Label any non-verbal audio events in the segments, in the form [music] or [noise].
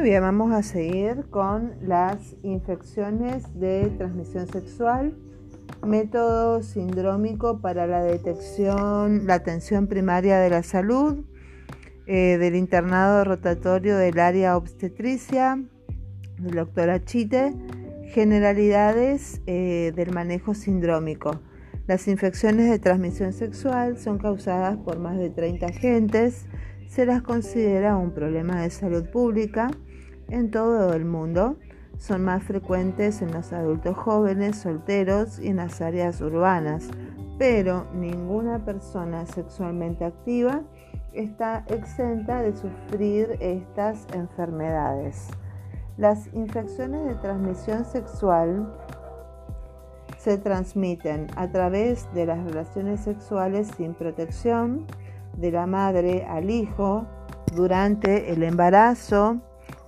Muy bien, vamos a seguir con las infecciones de transmisión sexual, método sindrómico para la detección, la atención primaria de la salud, eh, del internado rotatorio del área obstetricia, del doctor Achite, generalidades eh, del manejo sindrómico. Las infecciones de transmisión sexual son causadas por más de 30 agentes. Se las considera un problema de salud pública en todo el mundo. Son más frecuentes en los adultos jóvenes, solteros y en las áreas urbanas, pero ninguna persona sexualmente activa está exenta de sufrir estas enfermedades. Las infecciones de transmisión sexual se transmiten a través de las relaciones sexuales sin protección, de la madre al hijo durante el embarazo,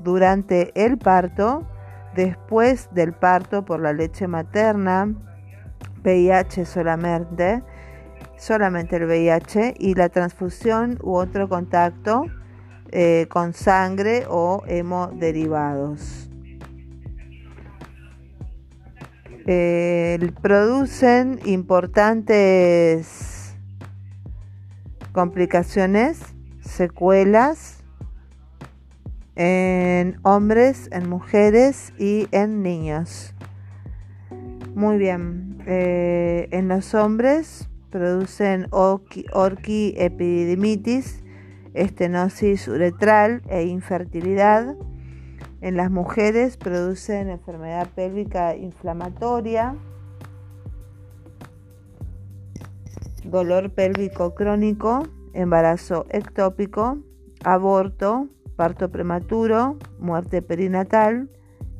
durante el parto, después del parto por la leche materna, VIH solamente, solamente el VIH y la transfusión u otro contacto eh, con sangre o hemoderivados. Eh, producen importantes complicaciones, secuelas en hombres, en mujeres y en niños. Muy bien, eh, en los hombres producen orquiepidemitis, estenosis uretral e infertilidad. En las mujeres producen enfermedad pélvica inflamatoria, dolor pélvico crónico, embarazo ectópico, aborto, parto prematuro, muerte perinatal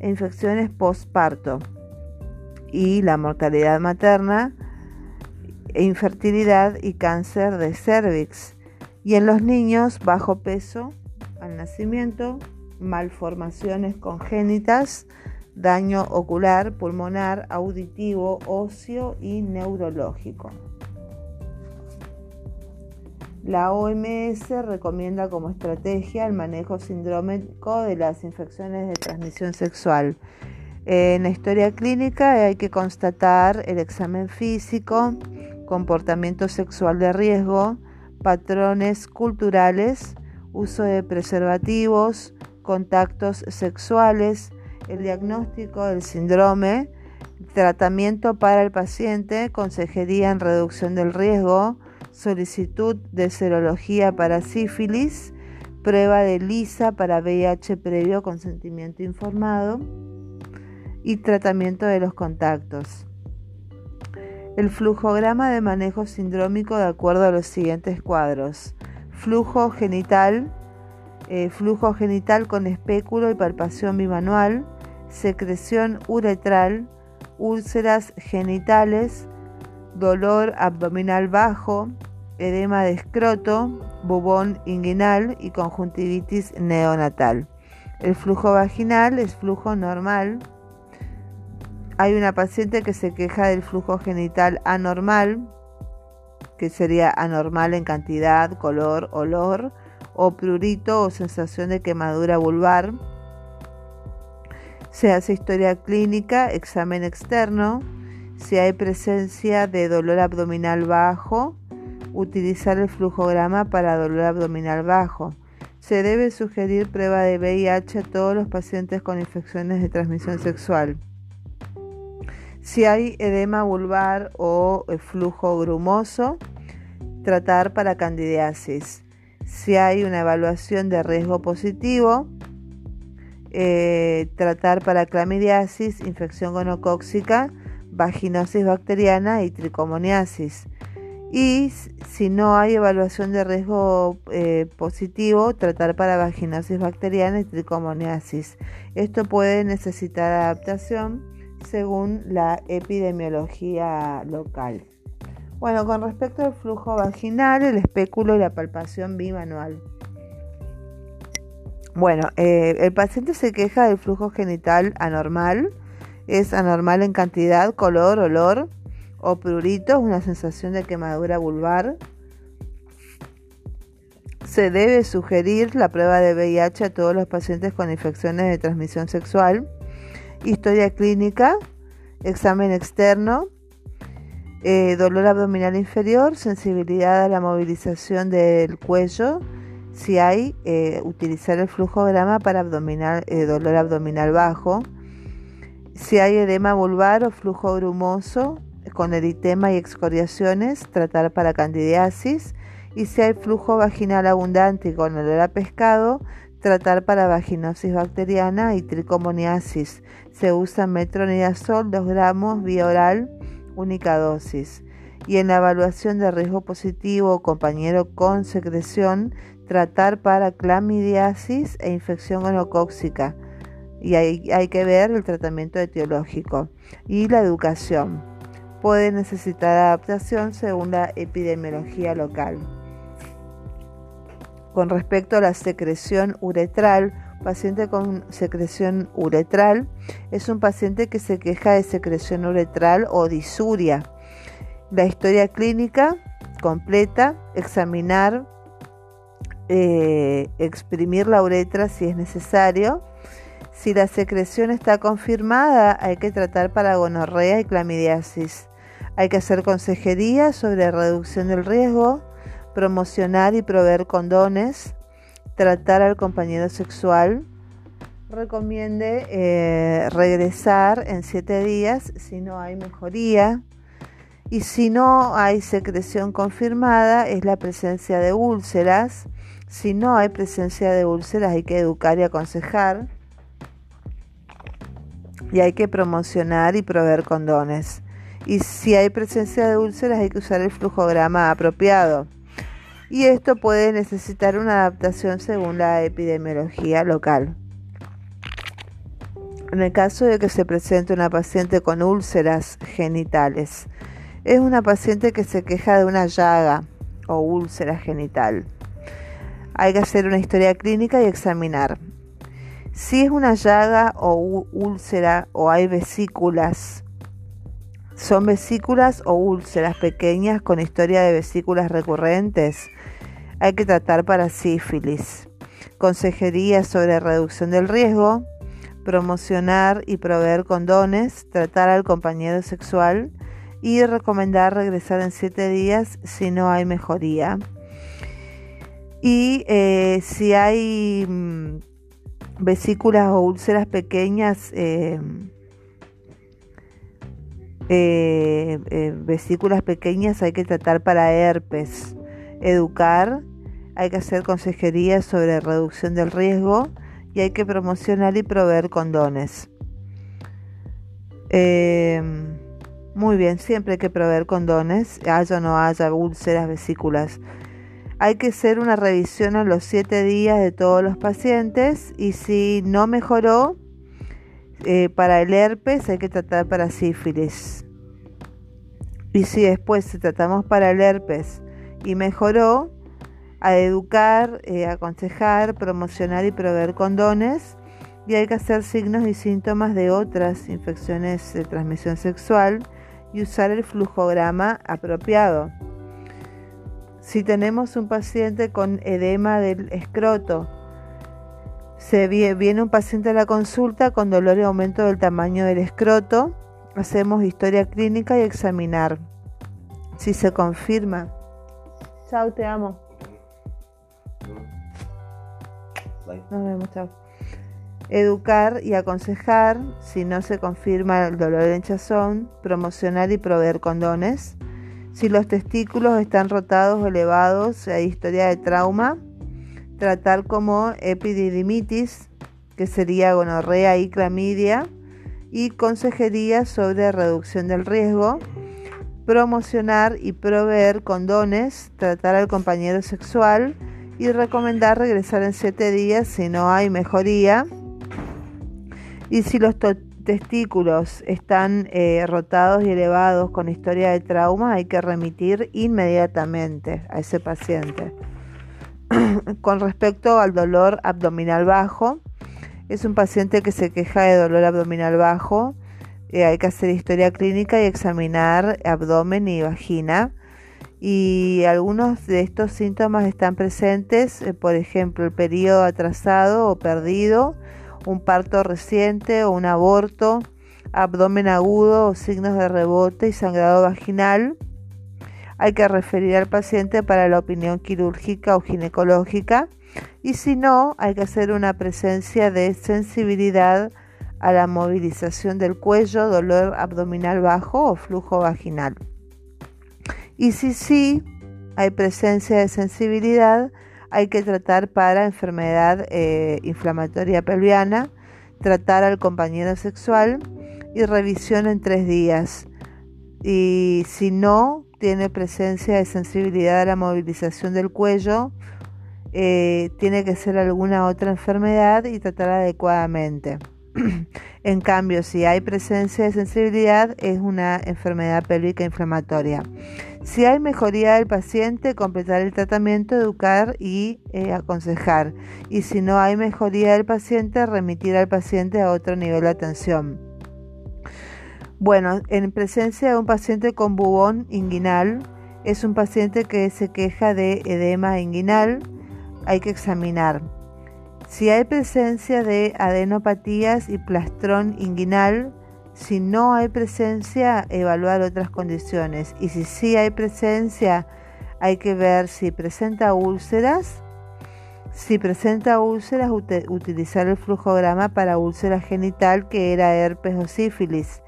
e infecciones postparto. Y la mortalidad materna, infertilidad y cáncer de cervix. Y en los niños, bajo peso al nacimiento, malformaciones congénitas, daño ocular, pulmonar, auditivo, óseo y neurológico. La OMS recomienda como estrategia el manejo sindrómico de las infecciones de transmisión sexual. En la historia clínica hay que constatar el examen físico, comportamiento sexual de riesgo, patrones culturales, uso de preservativos, contactos sexuales, el diagnóstico del síndrome, tratamiento para el paciente, consejería en reducción del riesgo, solicitud de serología para sífilis, prueba de lisa para VIH previo consentimiento informado y tratamiento de los contactos. El flujograma de manejo sindrómico de acuerdo a los siguientes cuadros. Flujo genital, eh, flujo genital con espéculo y palpación bimanual, secreción uretral, úlceras genitales, dolor abdominal bajo, edema de escroto, bubón inguinal y conjuntivitis neonatal. El flujo vaginal es flujo normal. Hay una paciente que se queja del flujo genital anormal, que sería anormal en cantidad, color, olor, o prurito o sensación de quemadura vulvar. Se hace historia clínica, examen externo, si hay presencia de dolor abdominal bajo, utilizar el flujograma para dolor abdominal bajo. Se debe sugerir prueba de VIH a todos los pacientes con infecciones de transmisión sexual. Si hay edema vulvar o flujo grumoso, tratar para candidiasis. Si hay una evaluación de riesgo positivo, eh, tratar para clamidiasis, infección gonocóxica vaginosis bacteriana y tricomoniasis. Y si no hay evaluación de riesgo eh, positivo, tratar para vaginosis bacteriana y tricomoniasis. Esto puede necesitar adaptación según la epidemiología local. Bueno, con respecto al flujo vaginal, el espéculo y la palpación bimanual. Bueno, eh, el paciente se queja del flujo genital anormal, es anormal en cantidad, color, olor o prurito, una sensación de quemadura vulvar. Se debe sugerir la prueba de VIH a todos los pacientes con infecciones de transmisión sexual. Historia clínica, examen externo, eh, dolor abdominal inferior, sensibilidad a la movilización del cuello, si hay, eh, utilizar el flujograma para abdominal, eh, dolor abdominal bajo, si hay edema vulvar o flujo grumoso con eritema y excoriaciones, tratar para candidiasis, y si hay flujo vaginal abundante con olor a pescado, tratar para vaginosis bacteriana y tricomoniasis. Se usa metronidazol 2 gramos vía oral, única dosis. Y en la evaluación de riesgo positivo o compañero con secreción, tratar para clamidiasis e infección gonocóxica. Y hay, hay que ver el tratamiento etiológico. Y la educación. Puede necesitar adaptación según la epidemiología local. Con respecto a la secreción uretral, paciente con secreción uretral es un paciente que se queja de secreción uretral o disuria. La historia clínica completa, examinar, eh, exprimir la uretra si es necesario. Si la secreción está confirmada, hay que tratar para gonorrea y clamidiasis. Hay que hacer consejería sobre reducción del riesgo, promocionar y proveer condones, tratar al compañero sexual. Recomiende eh, regresar en siete días si no hay mejoría. Y si no hay secreción confirmada, es la presencia de úlceras. Si no hay presencia de úlceras, hay que educar y aconsejar. Y hay que promocionar y proveer condones. Y si hay presencia de úlceras, hay que usar el flujograma apropiado y esto puede necesitar una adaptación según la epidemiología local. En el caso de que se presente una paciente con úlceras genitales, es una paciente que se queja de una llaga o úlcera genital. Hay que hacer una historia clínica y examinar. Si es una llaga o úlcera o hay vesículas, son vesículas o úlceras pequeñas con historia de vesículas recurrentes, hay que tratar para sífilis. Consejería sobre reducción del riesgo, promocionar y proveer condones, tratar al compañero sexual y recomendar regresar en 7 días si no hay mejoría. Y eh, si hay mm, vesículas o úlceras pequeñas, eh, eh, vesículas pequeñas hay que tratar para herpes. Educar hay que hacer consejería sobre reducción del riesgo y hay que promocionar y proveer condones. Em, muy bien, siempre hay que proveer condones, haya o no haya úlceras, vesículas. Hay que hacer una revisión a los 7 días de todos los pacientes y si no mejoró, eh, para el herpes hay que tratar para sífilis. Y si después tratamos para el herpes y mejoró, a educar, eh, aconsejar, promocionar y proveer condones. Y hay que hacer signos y síntomas de otras infecciones de transmisión sexual y usar el flujograma apropiado. Si tenemos un paciente con edema del escroto, se viene un paciente a la consulta con dolor y aumento del tamaño del escroto, hacemos historia clínica y examinar. Si se confirma. Chao, te amo. Nos vemos, chao. Educar y aconsejar, si no se confirma el dolor de hinchazón, promocionar y proveer condones. Si los testículos están rotados o elevados, hay historia de trauma, tratar como epididimitis, que sería gonorrea y clamidia, y consejería sobre reducción del riesgo, promocionar y proveer condones, tratar al compañero sexual, y recomendar regresar en 7 días si no hay mejoría. Y si los testículos están eh, rotados y elevados con historia de trauma, hay que remitir inmediatamente a ese paciente. [clears throat] con respecto al dolor abdominal bajo, es un paciente que se queja de dolor abdominal bajo. Eh, hay que hacer historia clínica y examinar abdomen y vagina y algunos de estos síntomas están presentes, eh, por ejemplo, el periodo atrasado o perdido, un parto reciente o un aborto, abdomen agudo o signos de rebote y sangrado vaginal. Hay que referir al paciente para la opinión quirúrgica o ginecológica y si no, hay que hacer una presencia de sensibilidad a la movilización del cuello, dolor abdominal bajo o flujo vaginal. Y si sí hay presencia de sensibilidad, hay que tratar para enfermedad eh, inflamatoria pelviana, tratar al compañero sexual y revisión en tres días. Y si no tiene presencia de sensibilidad a la movilización del cuello, eh, tiene que ser alguna otra enfermedad y tratar adecuadamente. [clears throat] en cambio, si hay presencia de sensibilidad, es una enfermedad pélvica inflamatoria. Si hay mejoría del paciente, completar el tratamiento, educar y eh, aconsejar. Y si no hay mejoría del paciente, remitir al paciente a otro nivel de atención. Bueno, en presencia de un paciente con bubón inguinal, es un paciente que se queja de edema inguinal, hay que examinar. Si hay presencia de adenopatías y plastrón inguinal, si no hay presencia, evaluar otras condiciones. Y si sí hay presencia, hay que ver si presenta úlceras. Si presenta úlceras, utilizar el flujograma para úlcera genital, que era herpes o sífilis.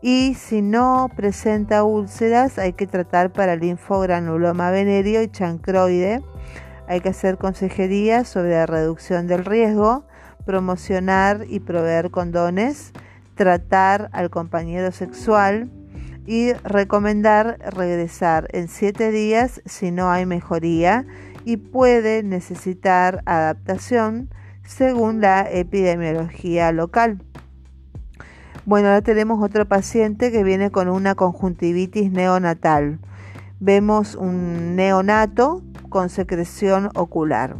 Y si no presenta úlceras, hay que tratar para linfogranuloma venéreo y chancroide. Hay que hacer consejería sobre la reducción del riesgo, promocionar y proveer condones tratar al compañero sexual y recomendar regresar en 7 días si no hay mejoría y puede necesitar adaptación según la epidemiología local. Bueno, ahora tenemos otro paciente que viene con una conjuntivitis neonatal. Vemos un neonato con secreción ocular.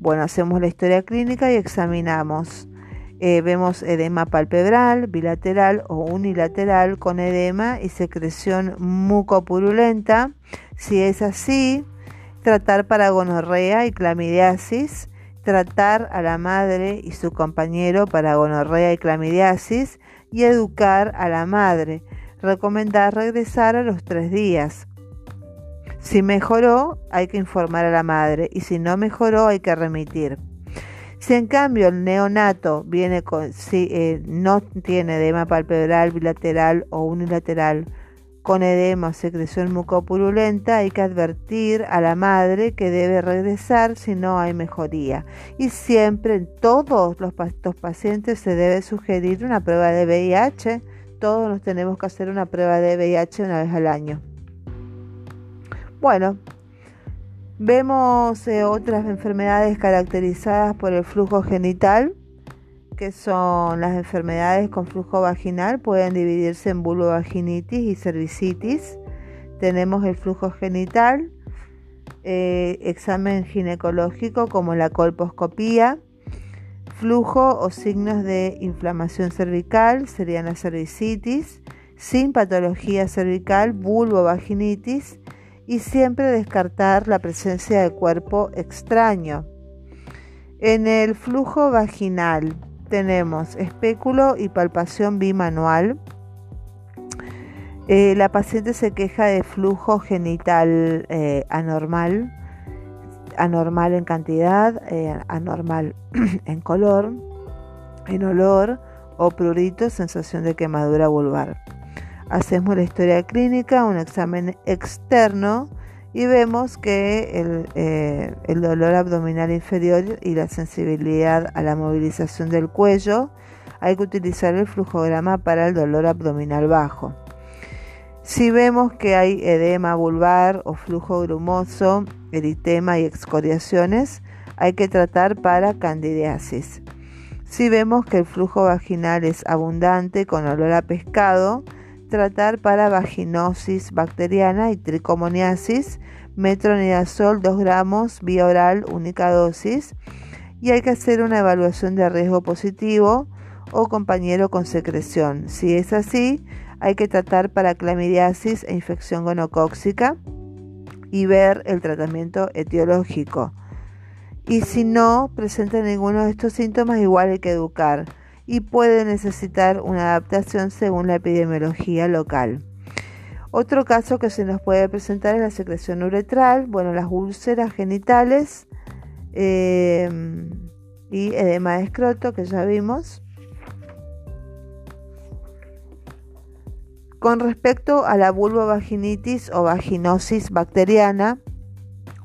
Bueno, hacemos la historia clínica y examinamos eh, vemos edema palpebral, bilateral o unilateral con edema y secreción mucopurulenta. Si es así, tratar para gonorrea y clamidiasis, tratar a la madre y su compañero para gonorrea y clamidiasis y educar a la madre. Recomendar regresar a los tres días. Si mejoró, hay que informar a la madre y si no mejoró, hay que remitir. Si en cambio el neonato viene con, si, eh, no tiene edema palpebral, bilateral o unilateral, con edema o secreción mucopurulenta, hay que advertir a la madre que debe regresar si no hay mejoría. Y siempre en todos los estos pacientes se debe sugerir una prueba de VIH. Todos nos tenemos que hacer una prueba de VIH una vez al año. Bueno, Vemos eh, otras enfermedades caracterizadas por el flujo genital, que son las enfermedades con flujo vaginal, pueden dividirse en vulvovaginitis y cervicitis. Tenemos el flujo genital, eh, examen ginecológico como la colposcopía, flujo o signos de inflamación cervical serían la cervicitis, sin patología cervical, vulvovaginitis y siempre descartar la presencia de cuerpo extraño. En el flujo vaginal tenemos espéculo y palpación bimanual. Eh, la paciente se queja de flujo genital eh, anormal, anormal en cantidad, eh, anormal [clears throat] en color, en olor o prurito, sensación de quemadura vulvar. Hacemos la historia clínica, un examen externo y vemos que eh, el, dolor abdominal inferior y la sensibilidad a la movilización del cuello, hay que utilizar el flujograma para el dolor abdominal bajo. Si vemos que hay edema vulvar o flujo grumoso, eritema y excoriaciones, hay que tratar para candidiasis. Si vemos que el flujo vaginal es abundante con olor a pescado, tratar para vaginosis bacteriana y tricomoniasis, metronidazol 2 gramos, vía oral, única dosis, y hay que hacer una evaluación de riesgo positivo o compañero con secreción. Si es así, hay que tratar para clamidiasis e infección gonocóxica y ver el tratamiento etiológico. Y si no presenta ninguno de estos síntomas, igual hay que educar y puede necesitar una adaptación según la epidemiología local. Otro caso que se nos puede presentar es la secreción uretral, bueno, las úlceras genitales eh, y edema de escroto que ya vimos. Con respecto a la vulvovaginitis o vaginosis bacteriana,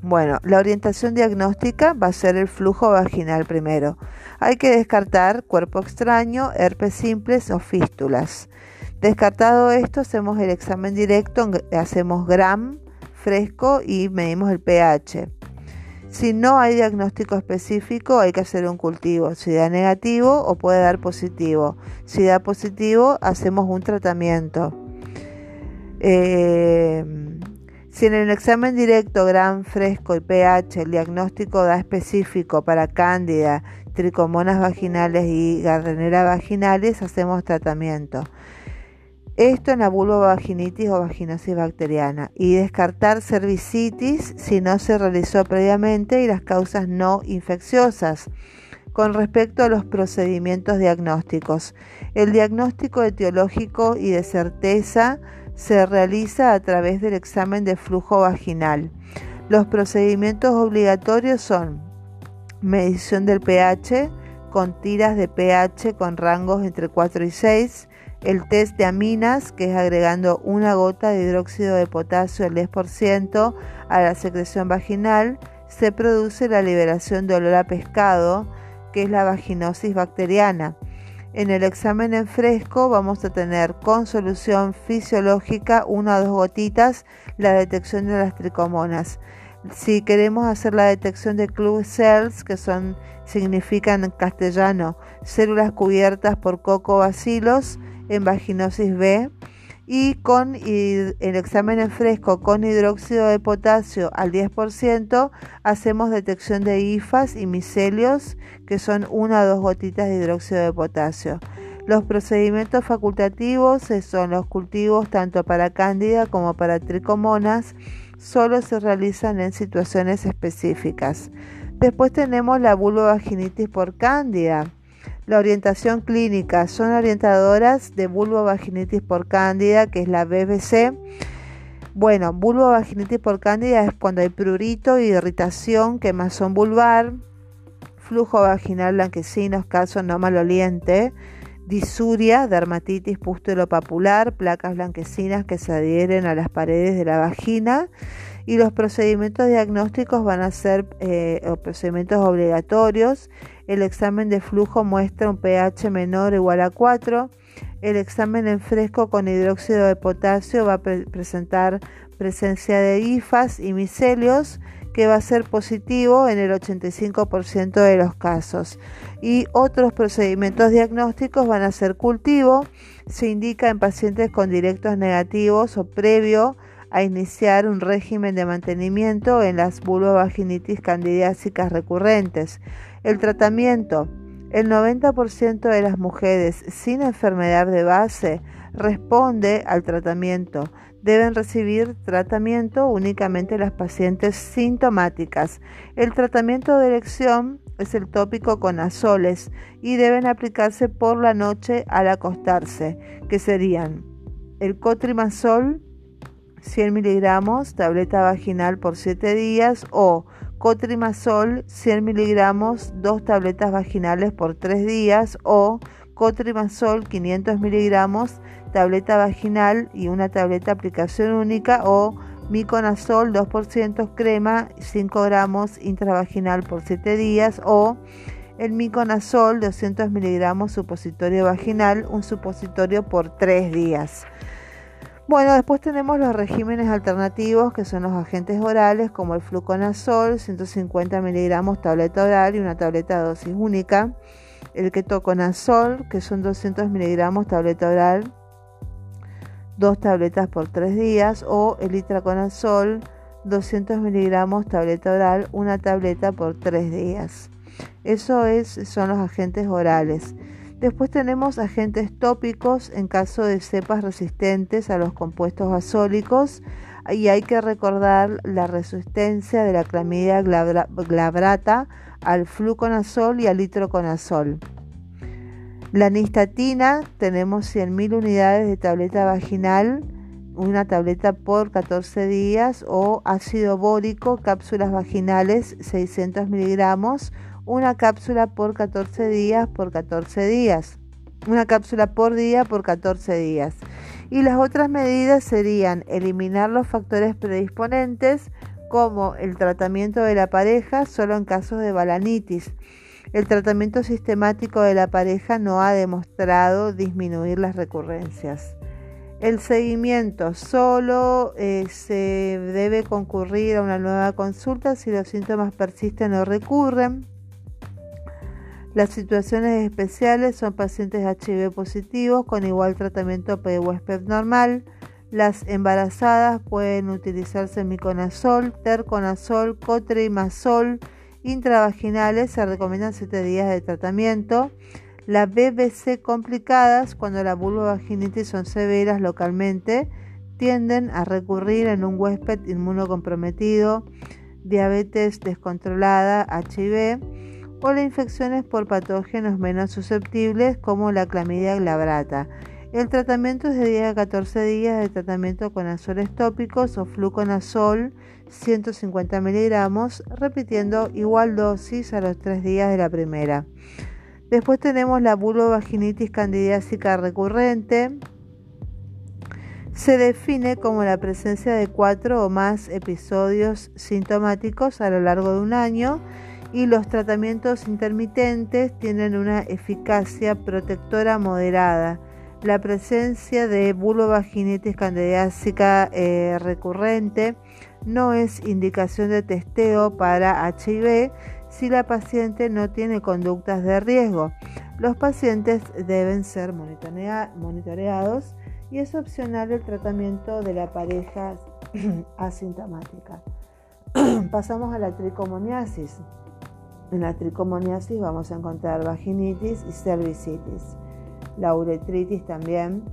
bueno, la orientación diagnóstica va a ser el flujo vaginal primero. Hay que descartar cuerpo extraño, herpes simples o fístulas. Descartado esto, hacemos el examen directo, hacemos gram fresco y medimos el pH. Si no hay diagnóstico específico, hay que hacer un cultivo. Si da negativo o puede dar positivo. Si da positivo, hacemos un tratamiento. Eh, si en el examen directo, gran fresco y pH, el diagnóstico da específico para cándida, tricomonas vaginales y gardnerella vaginales, hacemos tratamiento. Esto en la vulvovaginitis o vaginosis bacteriana y descartar cervicitis si no se realizó previamente y las causas no infecciosas. Con respecto a los procedimientos diagnósticos, el diagnóstico etiológico y de certeza se realiza a través del examen de flujo vaginal. Los procedimientos obligatorios son medición del pH con tiras de pH con rangos entre 4 y 6, el test de aminas, que es agregando una gota de hidróxido de potasio al 10% a la secreción vaginal, se produce la liberación de olor a pescado, que es la vaginosis bacteriana. En el examen en fresco vamos a tener con solución fisiológica una o dos gotitas la detección de las tricomonas. Si queremos hacer la detección de club cells, que son significan en castellano células cubiertas por cocobacilos en vaginosis B, y con el examen en fresco con hidróxido de potasio al 10% hacemos detección de hifas y micelios que son una o dos gotitas de hidróxido de potasio. Los procedimientos facultativos son los cultivos tanto para cándida como para tricomonas, solo se realizan en situaciones específicas. Después tenemos la vulvovaginitis por cándida la orientación clínica son orientadoras de vulvovaginitis por cándida, que es la BBC. Bueno, vulvovaginitis por cándida es cuando hay prurito irritación, quemazón vulvar, flujo vaginal blanquecino, escaso, no maloliente, disuria, dermatitis pústulo papular, placas blanquecinas que se adhieren a las paredes de la vagina y los procedimientos diagnósticos van a ser eh, procedimientos obligatorios. El examen de flujo muestra un pH menor o igual a 4. El examen en fresco con hidróxido de potasio va a presentar presencia de hifas y micelios que va a ser positivo en el 85% de los casos. Y otros procedimientos diagnósticos van a ser cultivo, se indica en pacientes con directos negativos o previo a iniciar un régimen de mantenimiento en las vulvovaginitis candidiásicas recurrentes. El tratamiento. El 90% de las mujeres sin enfermedad de base responde al tratamiento. Deben recibir tratamiento únicamente las pacientes sintomáticas. El tratamiento de elección es el tópico con azoles y deben aplicarse por la noche al acostarse, que serían el cotrimazol 100 miligramos, tableta vaginal por 7 días o cotrimazol 100 miligramos, dos tabletas vaginales por 3 días o cotrimazol 500 miligramos, tableta vaginal y una tableta aplicación única o miconazol 2% crema 5 gramos intravaginal por 7 días o el miconazol 200 miligramos supositorio vaginal, un supositorio por 3 días. Bueno, después tenemos los regímenes alternativos que son los agentes orales como el fluconazol, 150 miligramos tableta oral y una tableta dosis única. El ketoconazol, que son 200 miligramos tableta oral, dos tabletas por tres días. O el itraconazol, 200 miligramos tableta oral, una tableta por tres días. Eso es, son los agentes orales. Después tenemos agentes tópicos en caso de cepas resistentes a los compuestos azólicos. Y hay que recordar la resistencia de la clamidia glabrata al fluconazol y al litroconazol. La nistatina, tenemos 100.000 unidades de tableta vaginal, una tableta por 14 días, o ácido bórico, cápsulas vaginales, 600 miligramos, una cápsula por 14 días por 14 días. Una cápsula por día por 14 días. Y las otras medidas serían eliminar los factores predisponentes como el tratamiento de la pareja solo en casos de balanitis el tratamiento sistemático de la pareja no ha demostrado disminuir las recurrencias. El seguimiento solo eh, se debe concurrir a una nueva consulta si los síntomas persisten o recurren. Las situaciones especiales son pacientes HIV positivos con igual tratamiento PDWSPEP normal. Las embarazadas pueden utilizarse miconazol, terconazol, cotrimazol, intravaginales se recomiendan 7 días de tratamiento. Las BBC complicadas, cuando la vulvovaginitis son severas localmente, tienden a recurrir en un huésped inmunocomprometido, diabetes descontrolada, HIV o las infecciones por patógenos menos susceptibles como la clamidia glabrata. El tratamiento es de 10 a 14 días de tratamiento con azoles tópicos o fluconazol 150 miligramos, repitiendo igual dosis a los 3 días de la primera. Después tenemos la vulvovaginitis candidiásica recurrente. Se define como la presencia de cuatro o más episodios sintomáticos a lo largo de un año y los tratamientos intermitentes tienen una eficacia protectora moderada. La presencia de vulvovaginitis candidiásica eh, recurrente no es indicación de testeo para HIV si la paciente no tiene conductas de riesgo. Los pacientes deben ser monitoreados y es opcional el tratamiento de la pareja [clears throat] asintomática. [clears throat] Pasamos a la tricomoniasis. En la tricomoniasis vamos a encontrar vaginitis y cervicitis, la uretritis también,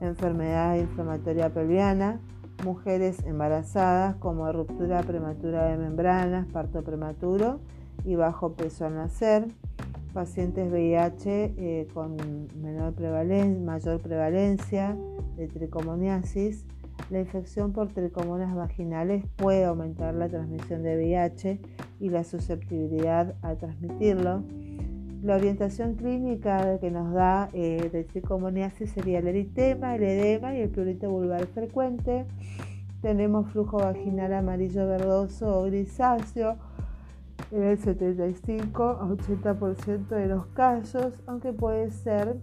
enfermedad inflamatoria pelviana, mujeres embarazadas como ruptura prematura de membranas, parto prematuro y bajo peso al nacer, pacientes VIH eh, con menor prevalencia, mayor prevalencia de tricomoniasis. La infección por tricomonas vaginales puede aumentar la transmisión de VIH y la susceptibilidad a transmitirlo. La orientación clínica que nos da eh, de tricomoniasis sería el eritema, el edema y el prurito vulvar frecuente. Tenemos flujo vaginal amarillo verdoso o grisáceo en el 75 a 80% de los casos, aunque puede ser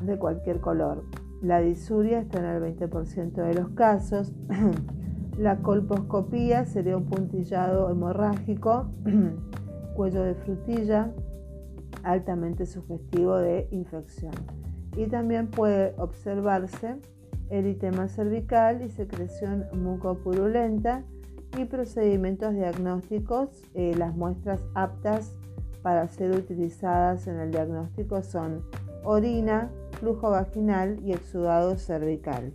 de cualquier color. La disuria está en el 20% de los casos. [clears throat] La colposcopía sería un puntillado hemorrágico, [clears throat] cuello de frutilla, altamente sugestivo de infección. Y también puede observarse eritema cervical y secreción mucopurulenta y procedimientos diagnósticos. Eh, las muestras aptas para ser utilizadas en el diagnóstico son orina, flujo vaginal y exudado cervical.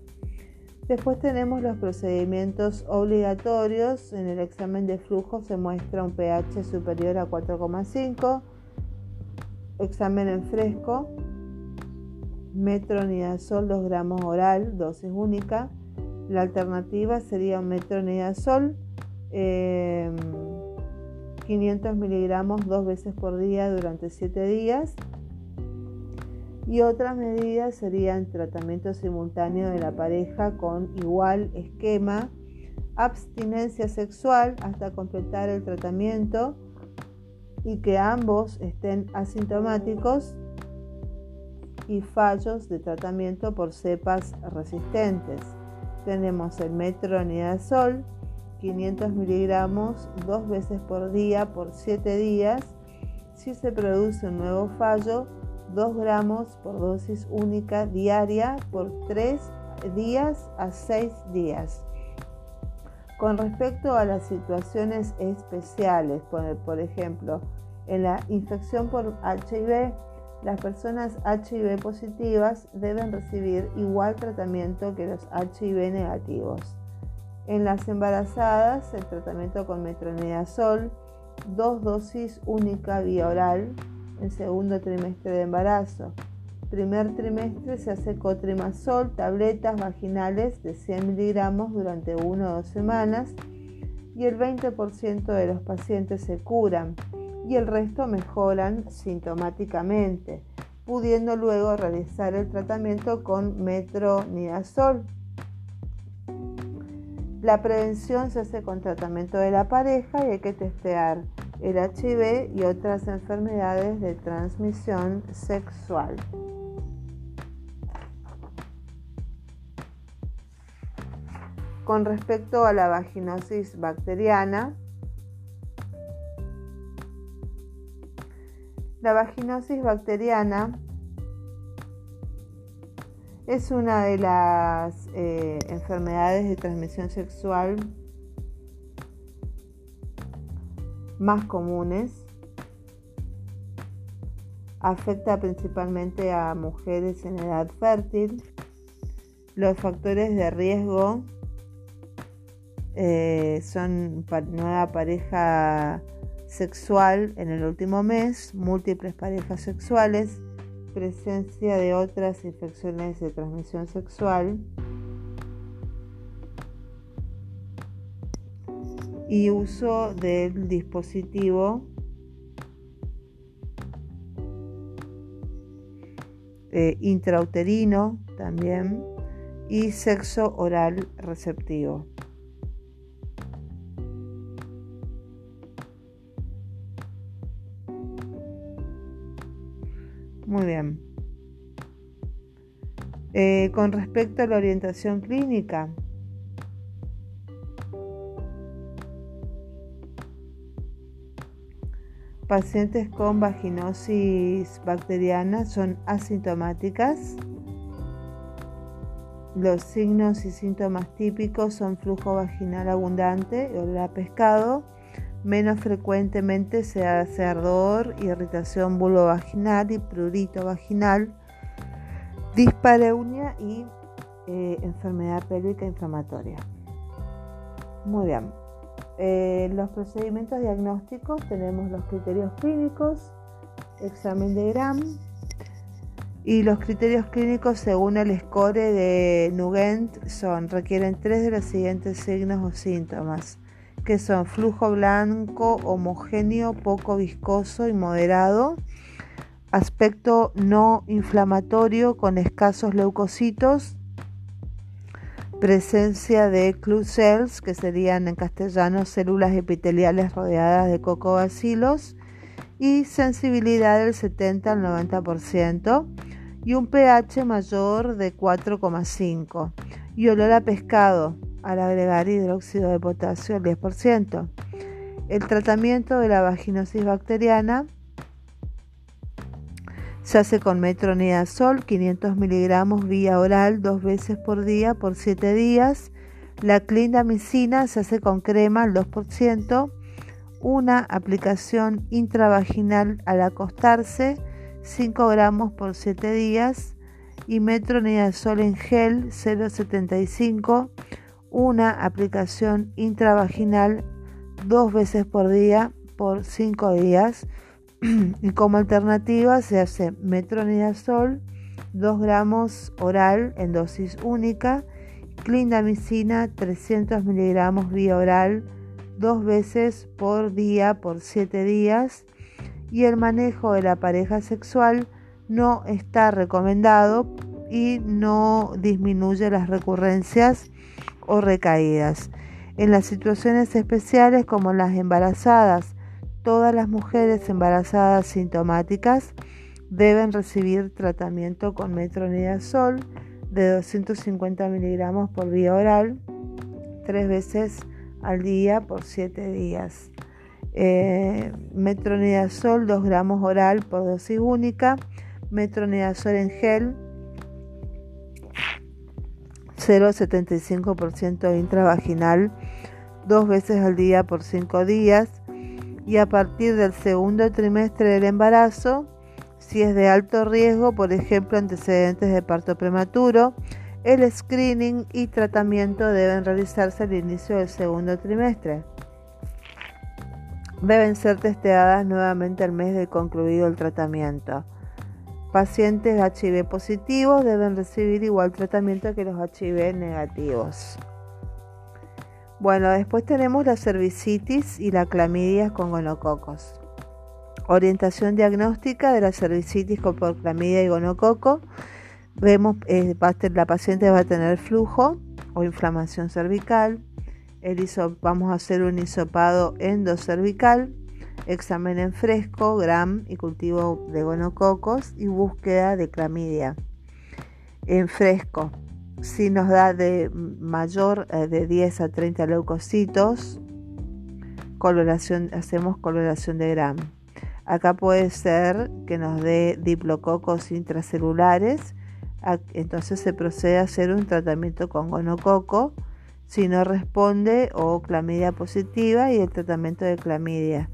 Después tenemos los procedimientos obligatorios. En el examen de flujo se muestra un pH superior a 4,5 Examen en fresco. Metronidazol 2 gramos oral, dosis única. La alternativa sería un metronidazol 500 em, miligramos dos veces por día durante 7 días. Y otras medidas serían tratamiento simultáneo de la pareja con igual esquema, abstinencia sexual hasta completar el tratamiento y que ambos estén asintomáticos y fallos de tratamiento por cepas resistentes. Tenemos el metronidazol, 500 miligramos dos veces por día por 7 días. Si se produce un nuevo fallo, 2 gramos por dosis única diaria por 3 días a 6 días. Con respecto a las situaciones especiales, por, ejemplo, en la infección por HIV, las personas HIV positivas deben recibir igual tratamiento que los HIV negativos. En las embarazadas, el tratamiento con metronidazol, dos dosis única vía oral en segundo trimestre de embarazo. Primer trimestre se hace cotrimazol, tabletas vaginales de 100 miligramos durante 1 o 2 semanas y el 20% de los pacientes se curan y el resto mejoran sintomáticamente, pudiendo luego realizar el tratamiento con metronidazol. La prevención se hace con tratamiento de la pareja y hay que testear el HIV y otras enfermedades de transmisión sexual. Con respecto a la vaginosis bacteriana, la vaginosis bacteriana es una de las eh, enfermedades de transmisión sexual más comunes. Afecta principalmente a mujeres en edad fértil. Los factores de riesgo eh, son nueva pareja sexual en el último mes, múltiples parejas sexuales, presencia de otras infecciones de transmisión sexual y uso del dispositivo eh, intrauterino también y sexo oral receptivo. Muy bien. Eh, con respecto a la orientación clínica, pacientes con vaginosis bacteriana son asintomáticas. Los signos y síntomas típicos son flujo vaginal abundante, olor a pescado, Menos frecuentemente se hace ardor, irritación vulvovaginal y prurito vaginal, dispareunia y eh, enfermedad pélvica inflamatoria. Muy bien. Eh, los procedimientos diagnósticos tenemos los criterios clínicos, examen de Gram y los criterios clínicos según el score de Nugent son requieren tres de los siguientes signos o síntomas que son flujo blanco, homogéneo, poco viscoso y moderado, aspecto no inflamatorio con escasos leucocitos, presencia de clue cells, que serían en castellano células epiteliales rodeadas de cocobacilos, y sensibilidad del 70 al 90%, y un pH mayor de 4,5, y olor a pescado, al agregar hidróxido de potasio al 10%. El tratamiento de la vaginosis bacteriana se hace con metronidazol 500 miligramos vía oral dos veces por día por 7 días. La clindamicina se hace con crema al 2%. Una aplicación intravaginal al acostarse 5 gramos por 7 días. Y metronidazol en gel 0,75 una aplicación intravaginal dos veces por día por cinco días y [clears throat] como alternativa se hace metronidazol 2 gramos oral en dosis única, clindamicina 300 miligramos vía oral dos veces por día por 7 días y el manejo de la pareja sexual no está recomendado y no disminuye las recurrencias o recaídas. En las situaciones especiales como las embarazadas, todas las mujeres embarazadas sintomáticas deben recibir tratamiento con metronidazol de 250 miligramos por vía oral tres veces al día por siete días. Eh, metronidazol 2 gramos oral por dosis única, metronidazol en gel 0,75% intravaginal dos veces al día por cinco días y a partir del segundo trimestre del embarazo, si es de alto riesgo, por ejemplo antecedentes de parto prematuro, El screening y tratamiento deben realizarse al inicio del segundo trimestre. Deben ser testeadas nuevamente al mes de concluido el tratamiento. Pacientes HIV positivos deben recibir igual tratamiento que los HIV negativos. Bueno, después tenemos la cervicitis y la clamidia con gonococos. Orientación diagnóstica de la cervicitis por clamidia y gonococo. Vemos, eh, la paciente va a tener flujo o inflamación cervical. vamos a hacer un hisopado endocervical, examen en fresco, gram y cultivo de gonococos y búsqueda de clamidia. En fresco, si nos da de mayor eh, de 10 a 30 leucocitos, coloración, hacemos coloración de gram. Acá puede ser que nos dé diplococos intracelulares entonces se procede a hacer un tratamiento con gonococo si no responde o clamidia positiva y el tratamiento de clamidia.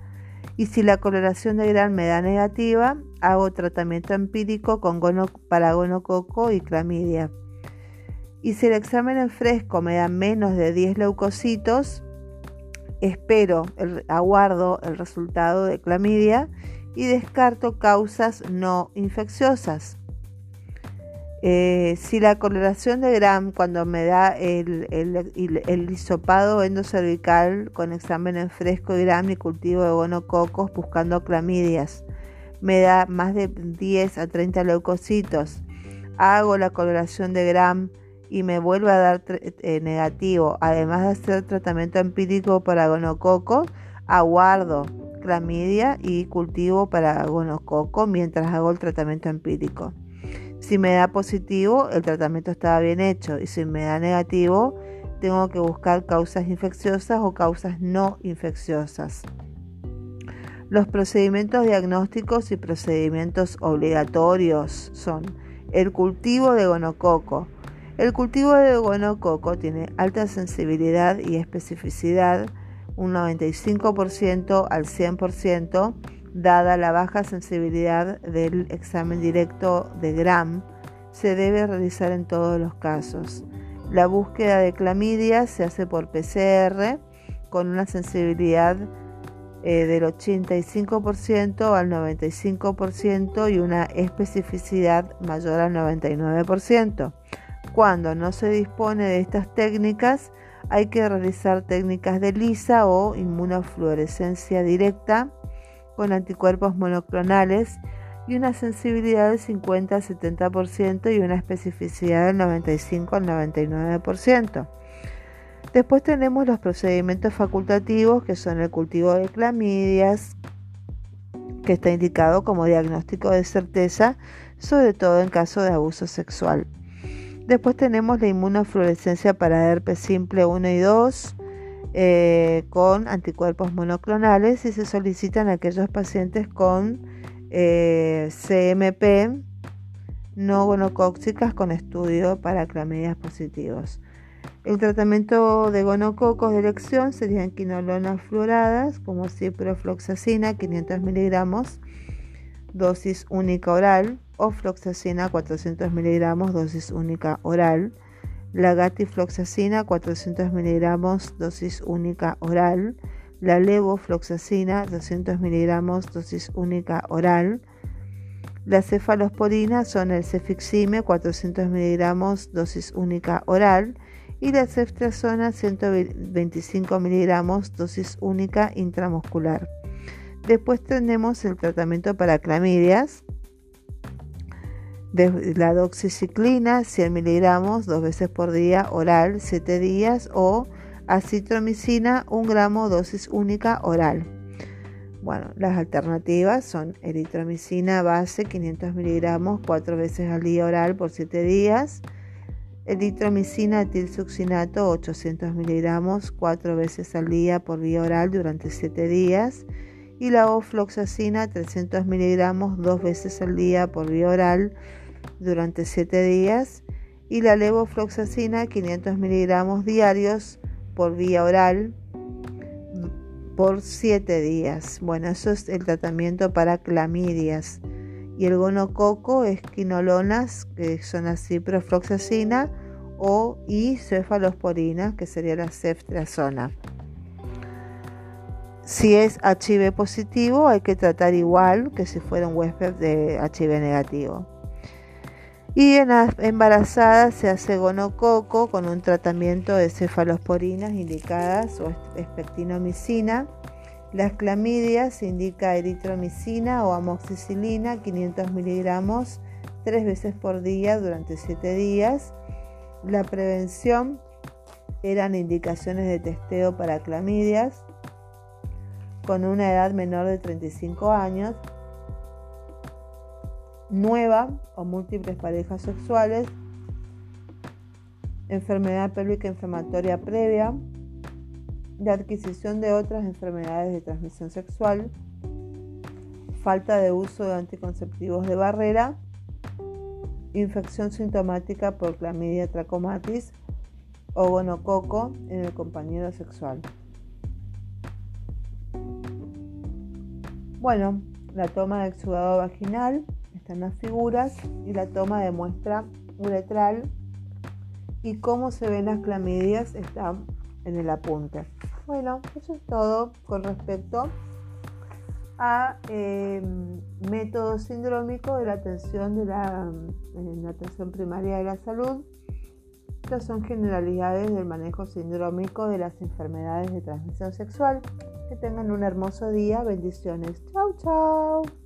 Y si la coloración de gran me da negativa, hago tratamiento empírico con para gonococo y clamidia. Y si el examen en fresco me da menos de 10 leucocitos, espero, aguardo el resultado de clamidia y descarto causas no infecciosas. Eh, si la coloración de Gram, cuando me da el, el, hisopado endocervical con examen en fresco y Gram y cultivo de gonococos buscando clamidias, me da más de 10 a 30 leucocitos, hago la coloración de Gram y me vuelve a dar eh, negativo, además de hacer tratamiento empírico para gonococo, aguardo clamidia y cultivo para gonococo mientras hago el tratamiento empírico. Si me da positivo, el tratamiento estaba bien hecho y si me da negativo, tengo que buscar causas infecciosas o causas no infecciosas. Los procedimientos diagnósticos y procedimientos obligatorios son el cultivo de gonococo. El cultivo de gonococo tiene alta sensibilidad y especificidad, un 95% al 100%, Dada la baja sensibilidad del examen directo de Gram, se debe realizar en todos los casos. La búsqueda de clamidia se hace por PCR con una sensibilidad eh, del 85% al 95% y una especificidad mayor al 99%. Cuando no se dispone de estas técnicas, hay que realizar técnicas de lisa o inmunofluorescencia directa con anticuerpos monoclonales y una sensibilidad del 50 al 70% y una especificidad del 95 al 99%. Después tenemos los procedimientos facultativos que son el cultivo de clamidias, que está indicado como diagnóstico de certeza, sobre todo en caso de abuso sexual. Después tenemos la inmunofluorescencia para herpes simple 1 y 2, eh, con anticuerpos monoclonales y se solicitan aquellos pacientes con eh, CMP no gonocóxicas con estudio para clamidias positivos. El tratamiento de gonococos de elección serían quinolonas fluoradas como ciprofloxacina 500 miligramos dosis única oral o floxacina 400 miligramos dosis única oral. La gatifloxacina 400 miligramos dosis única oral, la levofloxacina 200 miligramos dosis única oral, la cefalosporina son el cefixime 400 miligramos dosis única oral. Y la ceftriaxona 125 miligramos dosis única intramuscular. Después tenemos el tratamiento para clamidias la doxiciclina 100 miligramos dos veces por día oral 7 días o acitromicina 1 gramo dosis única oral. Bueno, las alternativas son eritromicina base 500 miligramos 4 veces al día oral por 7 días, eritromicina etilsuccinato 800 miligramos 4 veces al día por vía oral durante 7 días y la ofloxacina 300 miligramos 2 veces al día por vía oral durante 7 días y la levofloxacina 500 miligramos diarios por vía oral por 7 días. Bueno, eso es el tratamiento para clamidias. Y el gonococo es quinolonas, que son así, ciprofloxacina o y cefalosporina, que sería la ceftriaxona. Si es HIV positivo, hay que tratar igual que si fuera un huésped de HIV negativo. Y en embarazadas se hace gonococo con un tratamiento de cefalosporinas indicadas o espectinomicina. Las clamidias indica eritromicina o amoxicilina 500 miligramos tres veces por día durante 7 días. La prevención eran indicaciones de testeo para clamidias con una edad menor de 35 años nueva o múltiples parejas sexuales, enfermedad pélvica inflamatoria previa, de adquisición de otras enfermedades de transmisión sexual, falta de uso de anticonceptivos de barrera, infección sintomática por clamidia trachomatis o gonococo en el compañero sexual. Bueno, la toma de exudado vaginal están las figuras y la toma de muestra uretral y cómo se ven las clamidias está en el apunte. Bueno, eso es todo con respecto a em, método sindrómico de la atención de la, la atención primaria de la salud. Estas son generalidades del manejo sindrómico de las enfermedades de transmisión sexual. Que tengan un hermoso día. Bendiciones. Chau, chau.